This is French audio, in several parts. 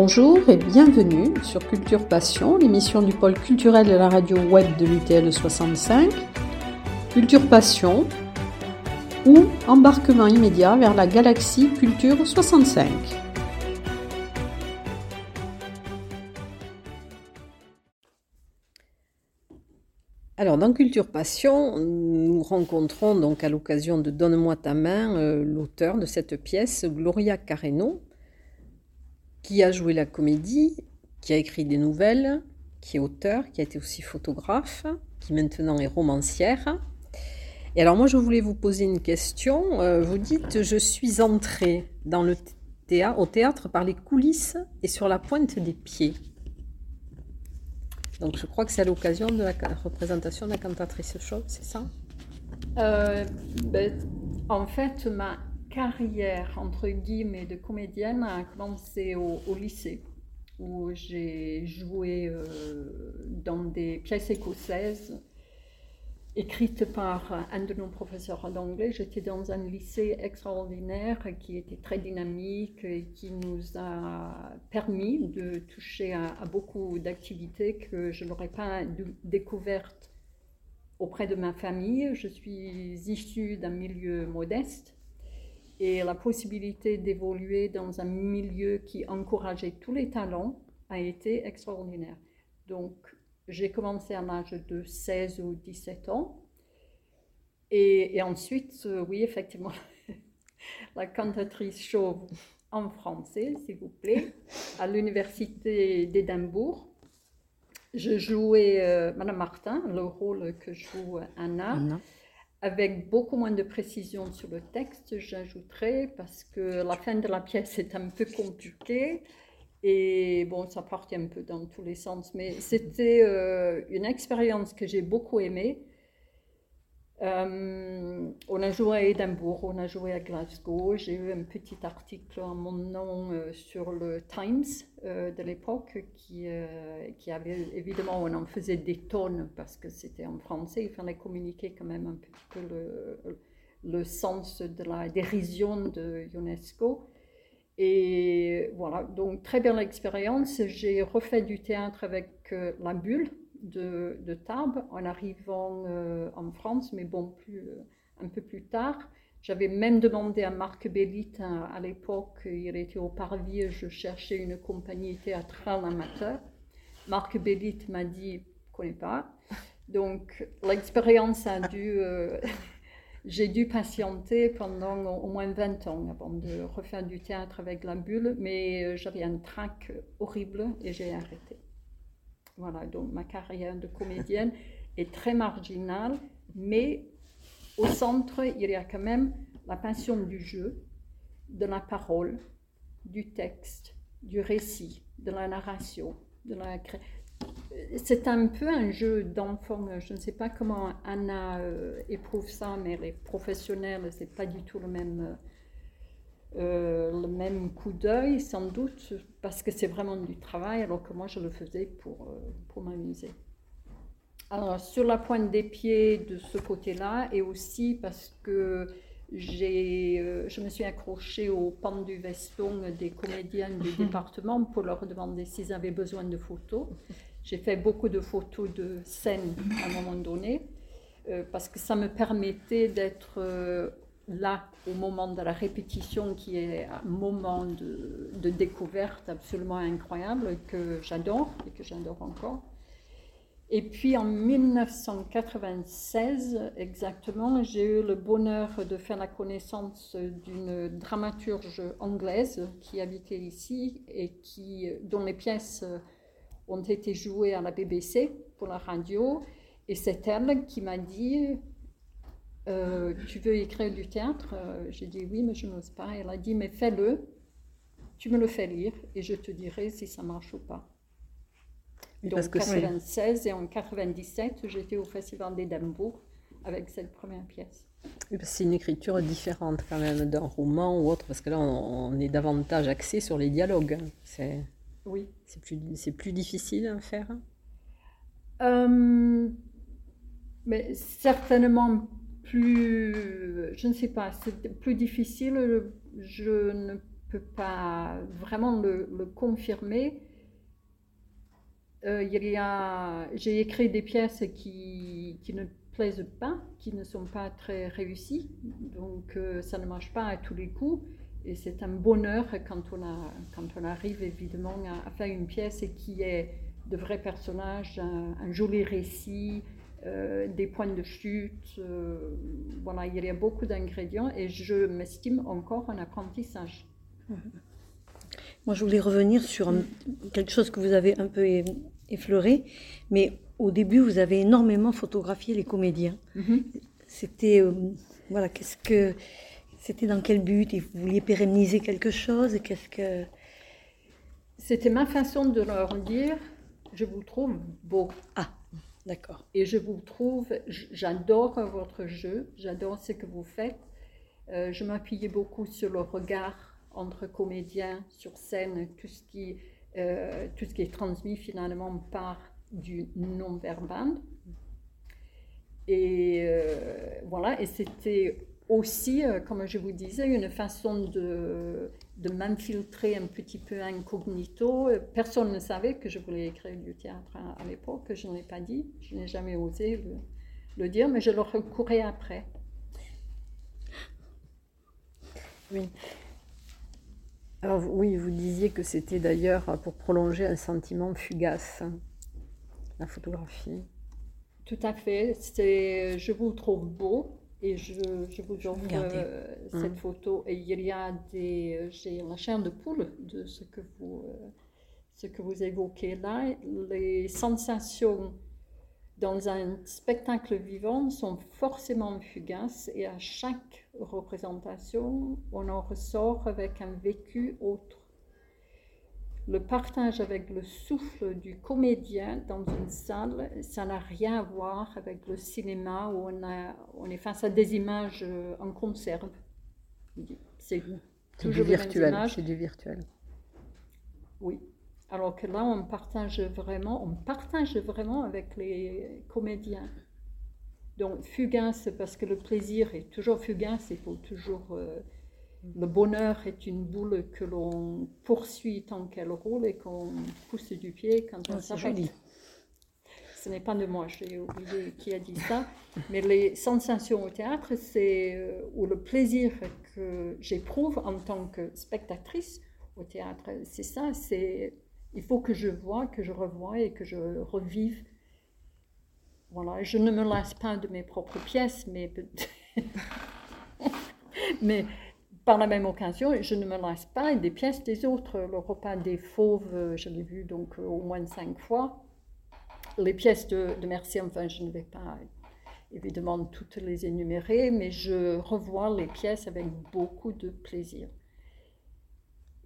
Bonjour et bienvenue sur Culture Passion, l'émission du pôle culturel de la radio web de l'UTL 65. Culture Passion ou embarquement immédiat vers la galaxie Culture 65. Alors, dans Culture Passion, nous rencontrons donc à l'occasion de Donne-moi ta main euh, l'auteur de cette pièce, Gloria Carreno, qui a joué la comédie, qui a écrit des nouvelles, qui est auteur, qui a été aussi photographe, qui maintenant est romancière. Et alors moi, je voulais vous poser une question. Euh, vous dites, je suis entrée dans le théâtre, au théâtre par les coulisses et sur la pointe des pieds. Donc je crois que c'est à l'occasion de la représentation de la cantatrice chaude, c'est ça? Euh, ben, En fait, ma carrière, entre guillemets, de comédienne a commencé au, lycée, où j'ai joué euh, dans des pièces écossaises écrites par un de nos professeurs d'anglais. J'étais dans un lycée extraordinaire qui était très dynamique et qui nous a permis de toucher à, à beaucoup d'activités que je n'aurais pas découvertes auprès de ma famille. Je suis issue d'un milieu modeste et la possibilité d'évoluer dans un milieu qui encourageait tous les talents a été extraordinaire. Donc, j'ai commencé à l'âge de 16 ou 17 ans. Et, ensuite, euh, oui, effectivement, la cantatrice chauve en français, s'il vous plaît, à l'université d'Édimbourg. Je jouais euh, Madame Martin, le rôle que joue Anna. Anna avec beaucoup moins de précision sur le texte, j'ajouterais, parce que la fin de la pièce est un peu compliquée. Et bon, ça partit un peu dans tous les sens, mais c'était euh, une expérience que j'ai beaucoup aimée euh, on a joué à Édimbourg, on a joué à Glasgow. J'ai eu un petit article en mon nom euh, sur le Times euh, de l'époque qui, qui avait évidemment, on en faisait des tonnes parce que c'était en français. Il fallait communiquer quand même un petit peu le, le sens de la dérision de UNESCO. Et voilà, donc très belle expérience. J'ai refait du théâtre avec La Bulle de, de Tarbes en arrivant euh, en France, mais bon, plus, euh, un peu plus tard. J'avais même demandé à Marc Bellit hein, à, l'époque, il était au Parvis, je cherchais une compagnie théâtrale amateur. Marc Bellit m'a dit, je connais pas. Donc l'expérience a dû, euh, j'ai dû patienter pendant au moins 20 ans avant de refaire du théâtre avec la bulle, mais j'avais un trac horrible et j'ai arrêté. Voilà, donc ma carrière de comédienne est très marginale, mais au centre, il y a quand même la passion du jeu, de la parole, du texte, du récit, de la narration, de la c'est un peu un jeu d'enfant. Je ne sais pas comment Anna euh, éprouve ça, mais les professionnels, c'est pas du tout le même. Euh, le même coup d'œil, sans doute, parce que c'est vraiment du travail, alors que moi je le faisais pour, euh, pour m'amuser. Alors, sur la pointe des pieds de ce côté-là, et aussi parce que j'ai, euh, je me suis accrochée au pan du veston des comédiens du département pour leur demander s'ils avaient besoin de photos. J'ai fait beaucoup de photos de scènes à un moment donné, parce que ça me permettait d'être là, au moment de la répétition, qui est un moment de, découverte absolument incroyable que j'adore et que j'adore encore. Et puis en 1996 exactement, j'ai eu le bonheur de faire la connaissance d'une dramaturge anglaise qui habitait ici et qui, dont les pièces ont été jouées à la BBC pour la radio. Et c'est elle qui m'a dit euh, tu veux écrire du théâtre? Euh, J'ai dit oui, mais je n'ose pas. Elle a dit, mais fais-le, tu me le fais lire et je te dirai si ça marche ou pas. Donc en 96 et en 97, j'étais au Festival d'Édimbourg avec cette première pièce. c'est une écriture différente quand même d'un roman ou autre, parce que là, on, est davantage axé sur les dialogues. C'est, oui. C'est plus, c'est plus difficile à faire? Euh, mais Certainement plus, je ne sais pas, c'est plus difficile. Je ne peux pas vraiment le, confirmer. Euh, il y a, j'ai écrit des pièces qui, qui, ne plaisent pas, qui ne sont pas très réussies, donc euh, ça ne marche pas à tous les coups. Et c'est un bonheur quand on, a, quand on arrive évidemment à, faire une pièce qui est de vrais personnages, un, joli récit, des points de chute. voilà, il y a beaucoup d'ingrédients et je m'estime encore en apprentissage. Moi, je voulais revenir sur quelque chose que vous avez un peu effleuré, mais au début, vous avez énormément photographié les comédiens. Mhm. C'était, euh, voilà, qu'est-ce que, c'était dans quel but? Et vous vouliez pérenniser quelque chose? Qu'est-ce que C'était ma façon de leur dire, je vous trouve beau. Ah, d'accord. Et je vous trouve, j'adore votre jeu, j'adore ce que vous faites. Euh, je m'appuyais beaucoup sur le regard entre comédiens sur scène, tout ce qui, euh, tout ce qui est transmis finalement par du non-verbal. Et euh, voilà, et c'était aussi, euh, comme je vous disais, une façon de, de m'infiltrer un petit peu incognito. Personne ne savait que je voulais écrire du théâtre à, l'époque, je ne l'ai pas dit, je n'ai jamais osé le, le, dire, mais je le recourais après. Oui. Alors oui, vous disiez que c'était d'ailleurs pour prolonger un sentiment fugace, la photographie. Tout à fait. C'est, je vous trouve beau et je, je vous offre euh, cette mmh. photo. Et il y a des, euh, j'ai la chair de poule de ce que vous, euh, ce que vous évoquez là. Les sensations dans un spectacle vivant sont forcément fugaces et à chaque représentation, on en ressort avec un vécu autre. Le partage avec le souffle du comédien dans une salle, ça n'a rien à voir avec le cinéma où on, a, on est face à des images euh, en conserve. C'est du virtuel. C'est du virtuel. Oui. Alors que là, on partage vraiment, on partage vraiment avec les comédiens. Donc, fugace, parce que le plaisir est toujours fugace, il faut toujours. Euh, le bonheur est une boule que l'on poursuit tant qu'elle roule et qu'on pousse du pied quand on s'arrête. Ce n'est pas de moi, j'ai oublié qui a dit ça, mais les sensations au théâtre, c'est euh, ou le plaisir que j'éprouve en tant que spectatrice au théâtre, c'est ça, c'est il faut que je vois, que je revoie et que je revive. Voilà, je ne me lasse pas de mes propres pièces, mais, mais par la même occasion, je ne me lasse pas des pièces des autres. Le repas des fauves, je l'ai vu donc au moins cinq fois. Les pièces de, de Mercier, enfin, je ne vais pas évidemment toutes les énumérer, mais je revois les pièces avec beaucoup de plaisir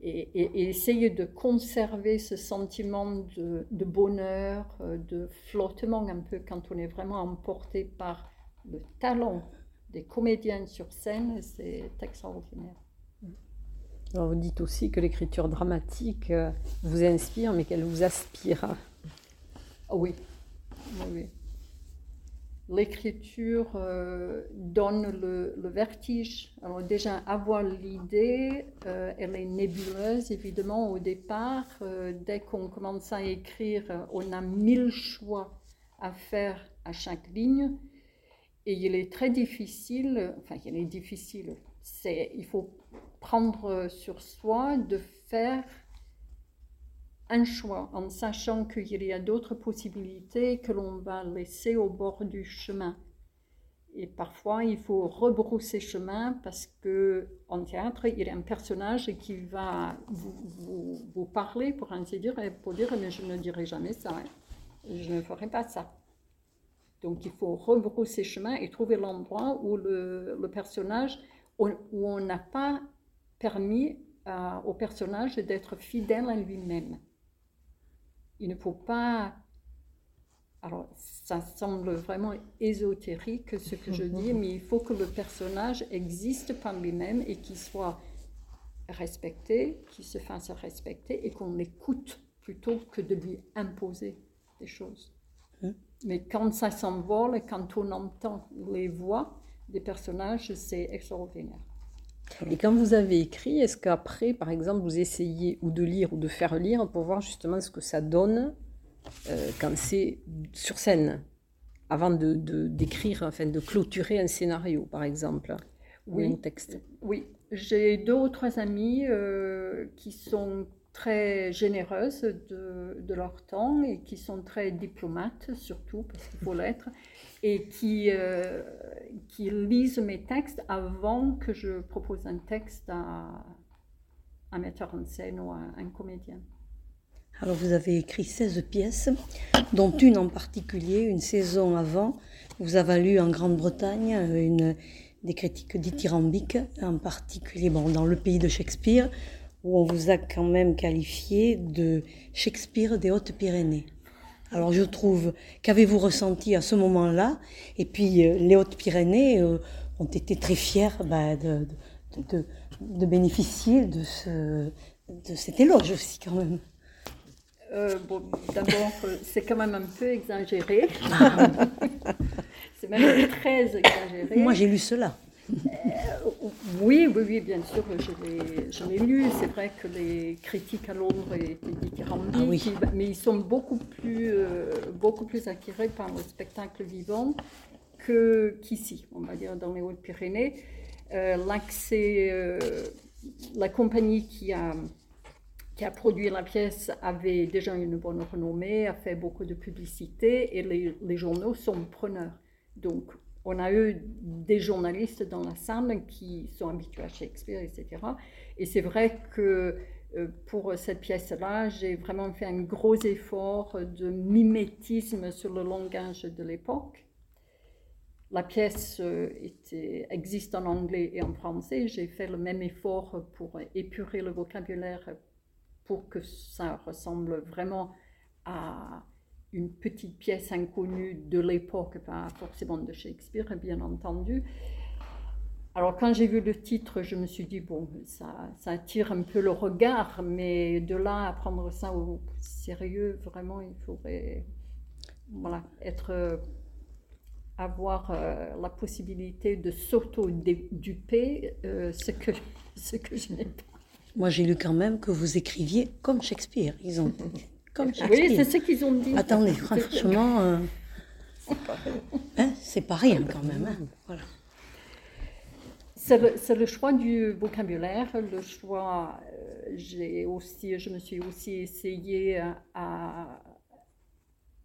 et, essayer de conserver ce sentiment de, bonheur, euh, de flottement un peu quand on est vraiment emporté par le talent des comédiens sur scène, c'est extraordinaire. Alors vous dites aussi que l'écriture dramatique euh, vous inspire, mais qu'elle vous aspire. oui, oui. oui l'écriture euh, donne le, vertige. Alors déjà, avoir l'idée, euh, elle est nébuleuse, évidemment, au départ. Euh, dès qu'on commence à écrire, on a mille choix à faire à chaque ligne. Et il est très difficile, enfin, il est difficile, c'est, il faut prendre sur soi de faire un choix en sachant qu'il y a d'autres possibilités que l'on va laisser au bord du chemin. Et parfois, il faut rebrousser chemin parce que en théâtre, il y a un personnage qui va vous, vous, parler, pour ainsi dire, et pour dire mais je ne dirai jamais ça, hein. je ne ferai pas ça. Donc, il faut rebrousser chemin et trouver l'endroit où le, personnage, où, on n'a pas permis au personnage d'être fidèle à lui-même il ne faut pas... Alors, ça semble vraiment ésotérique ce que je dis, mais il faut que le personnage existe par lui-même et qu'il soit respecté, qu'il se fasse respecter et qu'on l'écoute plutôt que de lui imposer des choses. Mais quand ça s'envole, quand on entend les voix des personnages, c'est extraordinaire. Et quand vous avez écrit, est-ce qu'après, par exemple, vous essayez ou de lire ou de faire lire pour voir justement ce que ça donne euh, quand c'est sur scène, avant de d'écrire, enfin de clôturer un scénario, par exemple, oui. ou un texte? Oui, j'ai deux ou trois amis euh, qui sont très généreuses de, de, leur temps et qui sont très diplomates surtout, parce qu'il faut l'être, et qui, euh, qui lisent mes textes avant que je propose un texte à un metteur en scène ou à un comédien. Alors vous avez écrit 16 pièces, dont une en particulier, une saison avant, vous avez lu en Grande-Bretagne une, des critiques dithyrambiques, en particulier bon, dans le pays de Shakespeare, où on vous a quand même qualifié de Shakespeare des Hautes-Pyrénées. Alors je trouve, qu'avez-vous ressenti à ce moment-là? Et puis euh, les Hautes-Pyrénées euh, ont été très fiers bah, de, de, de, bénéficier de, ce, de cet éloge aussi quand même. Euh, bon, D'abord, c'est quand même un peu exagéré. c'est même très exagéré. Moi, j'ai lu cela. Oui, oui, oui, bien sûr, je l'ai lu. C'est vrai que les critiques à Londres étaient différentes, ah oui. mais ils sont beaucoup plus, euh, beaucoup plus attirés par le spectacle vivant qu'ici, on va dire, dans les Hautes-Pyrénées. Euh, L'accès, euh, la compagnie qui a, qui a produit la pièce avait déjà une bonne renommée, a fait beaucoup de publicité et les, les journaux sont preneurs. Donc, on a eu des journalistes dans la salle qui sont habitués à Shakespeare, etc. Et c'est vrai que euh, pour cette pièce-là, j'ai vraiment fait un gros effort de mimétisme sur le langage de l'époque. La pièce euh, existe en anglais et en français. J'ai fait le même effort pour épurer le vocabulaire pour que ça ressemble vraiment à une petite pièce inconnue de l'époque, pas forcément de Shakespeare, bien entendu. Alors quand j'ai vu le titre, je me suis dit, bon, ça, ça, attire un peu le regard, mais de là à prendre ça au sérieux, vraiment, il faudrait voilà, être, avoir euh, la possibilité de s'auto-duper, euh, ce, que, ce que je n'ai pas. Moi, j'ai lu quand même que vous écriviez comme Shakespeare. Ils ont oui, c'est ce qu'ils ont dit. Attendez, franchement, euh, hein, c'est pas rien quand même. Hein, voilà. C'est le, choix du vocabulaire, le choix. Euh, j'ai aussi, je me suis aussi essayée à,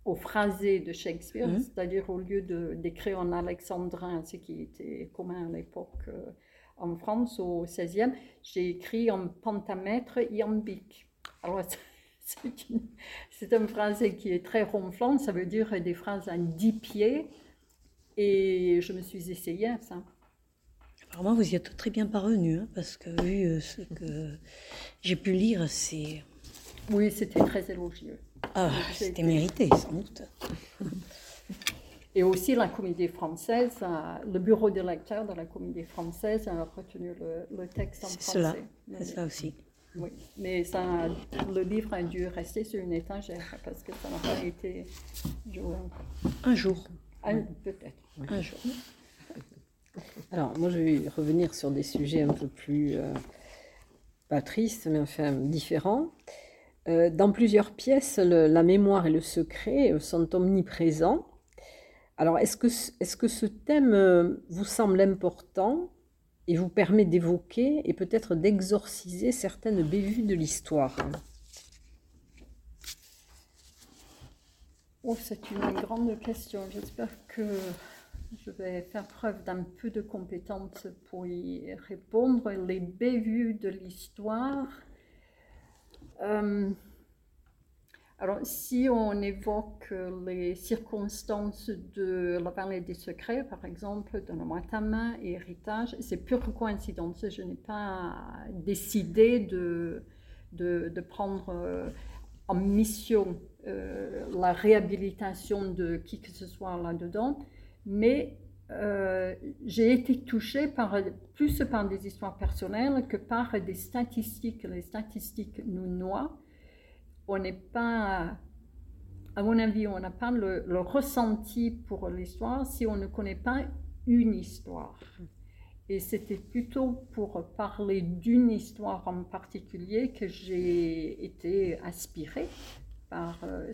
au phrasé de Shakespeare, mmh. c'est-à-dire au lieu d'écrire en alexandrin, ce qui était commun à l'époque euh, en France au XVIe, j'ai écrit en pentamètre iambique. Alors, c'est un français qui est très ronflant, ça veut dire des phrases à 10 pieds. Et je me suis essayée à ça. Apparemment, vous y êtes très bien parvenu, hein, parce que vu euh, ce que j'ai pu lire, c'est. Oui, c'était très élogieux. Ah, c'était mérité, sans doute. Et aussi la comédie française, le bureau de lecteur de la comédie française a retenu le, texte en français. C'est cela, c'est ça aussi. Oui, mais ça, le livre a dû rester sur une étagère parce que ça n'a pas été joué. Un jour. Peut-être. Un jour. Alors, moi, je vais revenir sur des sujets un peu plus, euh, pas tristes, mais enfin différents. Euh, dans plusieurs pièces, la mémoire et le secret euh, sont omniprésents. Alors, est-ce que, est-ce que ce thème vous semble important et vous permet d'évoquer et peut-être d'exorciser certaines bévues de l'histoire Oh, c'est une grande question. J'espère que je vais faire preuve d'un peu de compétence pour y répondre. Les bévues de l'histoire. Euh, alors, si on évoque les circonstances de la vallée des secrets, par exemple, moi ta main et héritage, c'est pure coïncidence. Je n'ai pas décidé de, de, prendre euh, en mission euh, la réhabilitation de qui que ce soit là-dedans, mais euh, j'ai été touchée plus par des histoires personnelles que par des statistiques. Les statistiques nous noient on n'est pas, à mon avis, on n'a pas le, ressenti pour l'histoire si on ne connaît pas une histoire. Et c'était plutôt pour parler d'une histoire en particulier que j'ai été inspirée par, euh,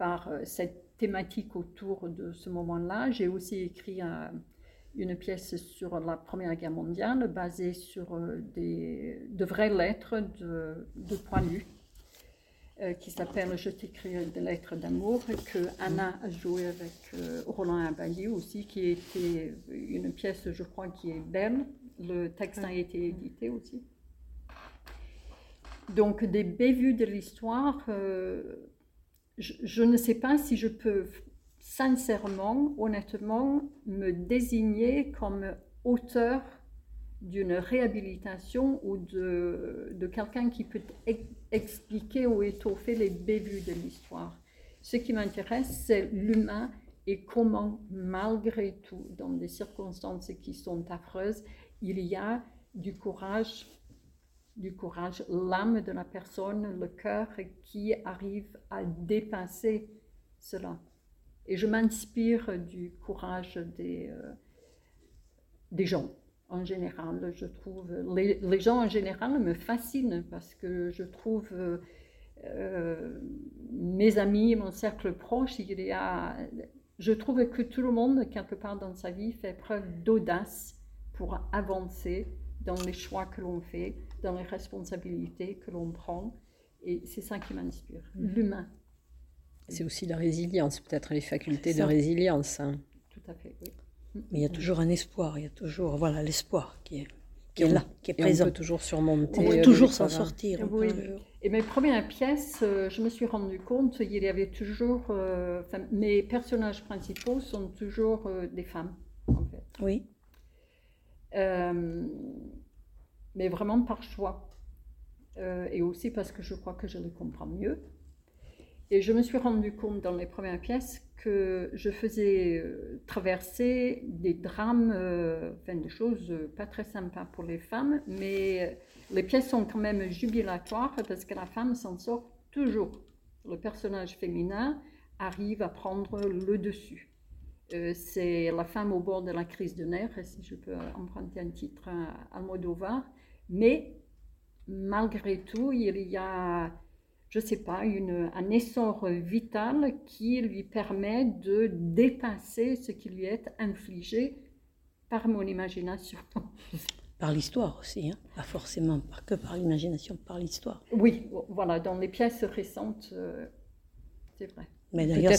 euh, cette thématique autour de ce moment-là. J'ai aussi écrit une pièce sur la Première Guerre mondiale basée sur euh, des, de vraies lettres de, de poids euh, qui s'appelle Je t'écris des lettres d'amour, que Anna a joué avec euh, Roland Abaillé aussi, qui était une pièce, je crois, qui est belle. Le texte a été édité aussi. Donc, des bévues de l'histoire, euh, je, je, ne sais pas si je peux sincèrement, honnêtement, me désigner comme auteur d'une réhabilitation ou de, de quelqu'un qui peut expliquer ou étoffer les bévues de l'histoire. Ce qui m'intéresse, c'est l'humain et comment, malgré tout, dans des circonstances qui sont affreuses, il y a du courage, du courage, l'âme de la personne, le cœur qui arrive à dépasser cela. Et je m'inspire du courage des, euh, des gens en général. Je trouve les, les, gens en général me fascinent parce que je trouve euh, mes amis, mon cercle proche, il y a, je trouve que tout le monde quelque part dans sa vie fait preuve d'audace pour avancer dans les choix que l'on fait, dans les responsabilités que l'on prend. Et c'est ça qui m'inspire, mm-hmm. l'humain. C'est aussi la résilience, peut-être les facultés de résilience. Hein. Tout à fait, oui. Mais il y a toujours un espoir, il y a toujours voilà l'espoir qui est, qui est là, qui est présent. on peut toujours surmonter. On peut toujours s'en sortir. Oui. Et mes premières pièces, euh, je me suis rendu compte, il y avait toujours, euh, mes personnages principaux sont toujours euh, des femmes, en fait. Oui. mais vraiment par choix. et aussi parce que je crois que je les comprends mieux. Et je me suis rendu compte dans les premières pièces que je faisais euh, traverser des drames, euh, enfin des choses pas très sympas pour les femmes, mais les pièces sont quand même jubilatoires parce que la femme s'en sort toujours. Le personnage féminin arrive à prendre le dessus. Euh, c'est la femme au bord de la crise de nerfs, si je peux emprunter un titre à Almodovar, mais malgré tout, il y a je ne sais pas, une, un essor vital qui lui permet de dépasser ce qui lui est infligé par mon imagination. Par l'histoire aussi, hein pas forcément pas que par l'imagination, par l'histoire. Oui, voilà, dans les pièces récentes, euh, c'est vrai. Mais d'ailleurs,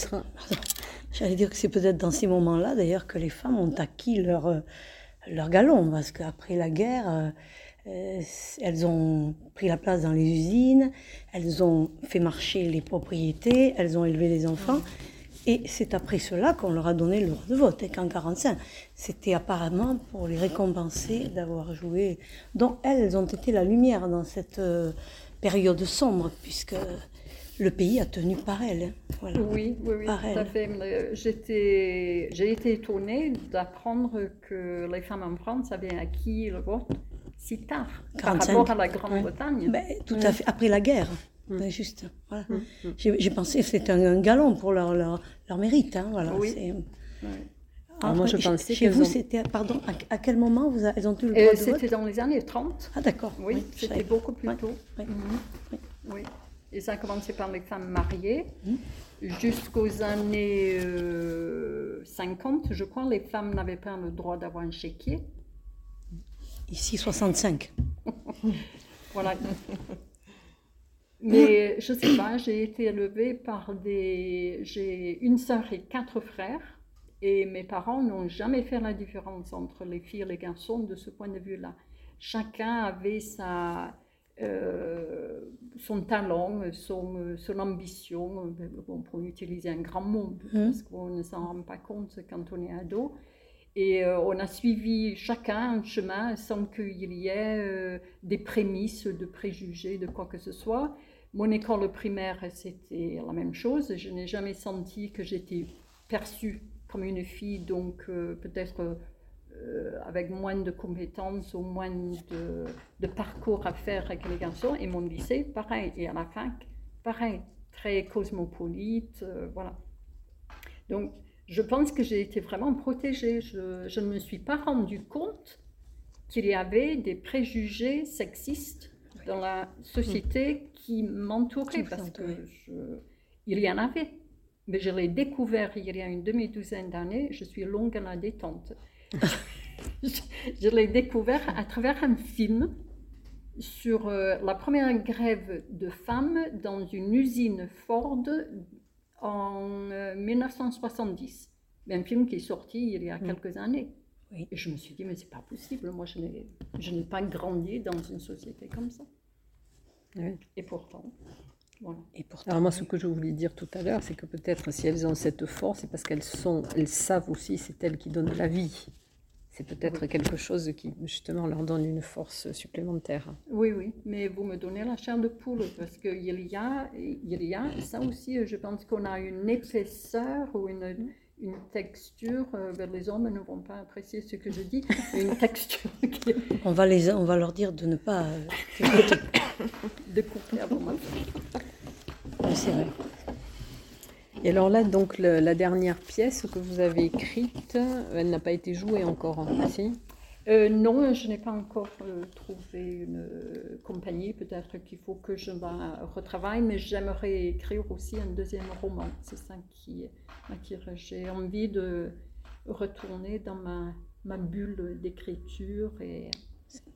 j'allais dire que c'est peut-être dans ces moments-là, d'ailleurs, que les femmes ont acquis leur, euh, leur galon, parce qu'après la guerre, euh, euh, elles ont pris la place dans les usines, elles ont fait marcher les propriétés, elles ont élevé les enfants. Et c'est après cela qu'on leur a donné le droit de vote, et qu'en 45, c'était apparemment pour les récompenser d'avoir joué. Donc elles ont été la lumière dans cette euh, période sombre, puisque le pays a tenu par elles. Voilà. Oui, oui, oui, par tout à fait. Euh, j'ai été étonnée d'apprendre que les femmes en France avaient acquis le vote si tard par rapport à la Grande-Bretagne. Ben, tout à fait, après la guerre. Mm. Ben, juste, voilà. Mm, mm. J'ai pensé que c'était un, galon pour leur, leur, leur mérite. Hein, voilà. Oui. Ah, moi, je pensais chez vous, c'était, pardon, à, quel moment vous elles ont eu le droit de C'était dans les années 30. Ah, d'accord. Oui, c'était beaucoup plus tôt. Oui. oui. Et ça a commencé par les femmes mariées. Jusqu'aux années 50, euh, je crois, les femmes n'avaient pas le droit d'avoir un chéquier. Ici, 65. voilà. Mais je ne sais pas, j'ai été élevée par des... J'ai une sœur et quatre frères. Et mes parents n'ont jamais fait la différence entre les filles et les garçons de ce point de vue-là. Chacun avait sa, euh, son talent, son, son ambition, bon, pour utiliser un grand mot, mmh. parce qu'on ne s'en rend pas compte quand on est ado. Et euh, on a suivi chacun un chemin sans qu'il y ait euh, des prémices de préjugés, de quoi que ce soit. Mon école primaire, c'était la même chose. Je n'ai jamais senti que j'étais perçue comme une fille, donc euh, peut-être avec moins de compétences ou moins de, de, parcours à faire avec les garçons. Et mon lycée, pareil. Et à la fac, pareil. Très cosmopolite, voilà. Donc, je pense que j'ai été vraiment protégée. Je, je ne me suis pas rendu compte qu'il y avait des préjugés sexistes dans la société qui m'entourait, parce que je, il y en avait. Mais je l'ai découvert il y a une demi-douzaine d'années. Je suis longue à la détente. je, l'ai découvert à travers un film sur euh, la première grève de femmes dans une usine Ford en 1970. Euh, un film qui est sorti il y a mm. quelques années. Et je me suis dit, mais c'est pas possible, moi je n'ai pas grandi dans une société comme ça. Et pourtant, voilà. Et pourtant, Alors moi, ce que je voulais dire tout à l'heure, c'est que peut-être si elles ont cette force, c'est parce qu'elles sont, elles savent aussi, c'est elles qui donnent la vie. C'est peut-être quelque chose qui justement leur donne une force supplémentaire. Oui, oui, mais vous me donnez la chair de poule parce qu'il y a, il y a ça aussi, je pense qu'on a une épaisseur ou une une texture, euh, ben, les hommes ne vont pas apprécier ce que je dis, une texture qui... on, va les, on va leur dire de ne pas... Euh, de couper avant ma C'est vrai. Et alors là, donc la dernière pièce que vous avez écrite, elle n'a pas été jouée encore, hein, si euh, non, je n'ai pas encore euh, trouvé une euh, compagnie. Peut-être qu'il faut que je la retravaille, mais j'aimerais écrire aussi un deuxième roman. C'est ça qui m'attire. J'ai envie de retourner dans ma, ma bulle d'écriture. Et...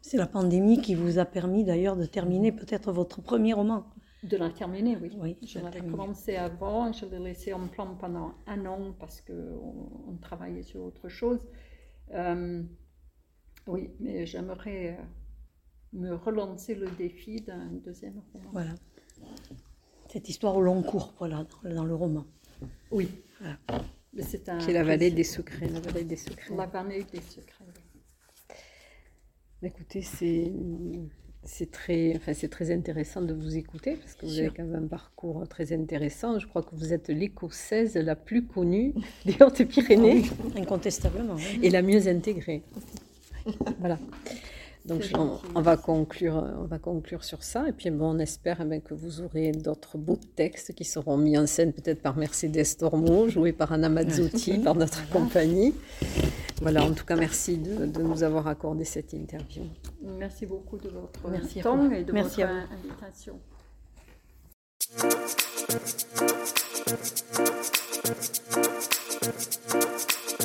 C'est la pandémie qui vous a permis d'ailleurs de terminer peut-être votre premier roman. De la terminer, oui. oui je l'avais commencé avant, je l'ai laissé en plan pendant un an parce qu'on on travaillait sur autre chose. Oui, mais j'aimerais euh, me relancer le défi d'un deuxième roman. Voilà. Cette histoire au long cours, voilà, dans le roman. Oui. Voilà. C'est un Qui est la vallée des secrets. La vallée des secrets. La vallée des secrets. Écoutez, c'est c'est très, enfin, c'est très intéressant de vous écouter parce que vous avez quand même un parcours très intéressant. Je crois que vous êtes l'écossaise la plus connue des Hautes-Pyrénées. incontestablement. Et la mieux intégrée voilà. Donc on, va conclure, on va conclure sur ça. Et puis bon, on espère eh que vous aurez d'autres beaux textes qui seront mis en scène peut-être par Mercedes Tormo, joué par Anna Mazzotti, par notre compagnie. Voilà, en tout cas, merci de, nous avoir accordé cette interview. Merci beaucoup de votre temps et de votre invitation.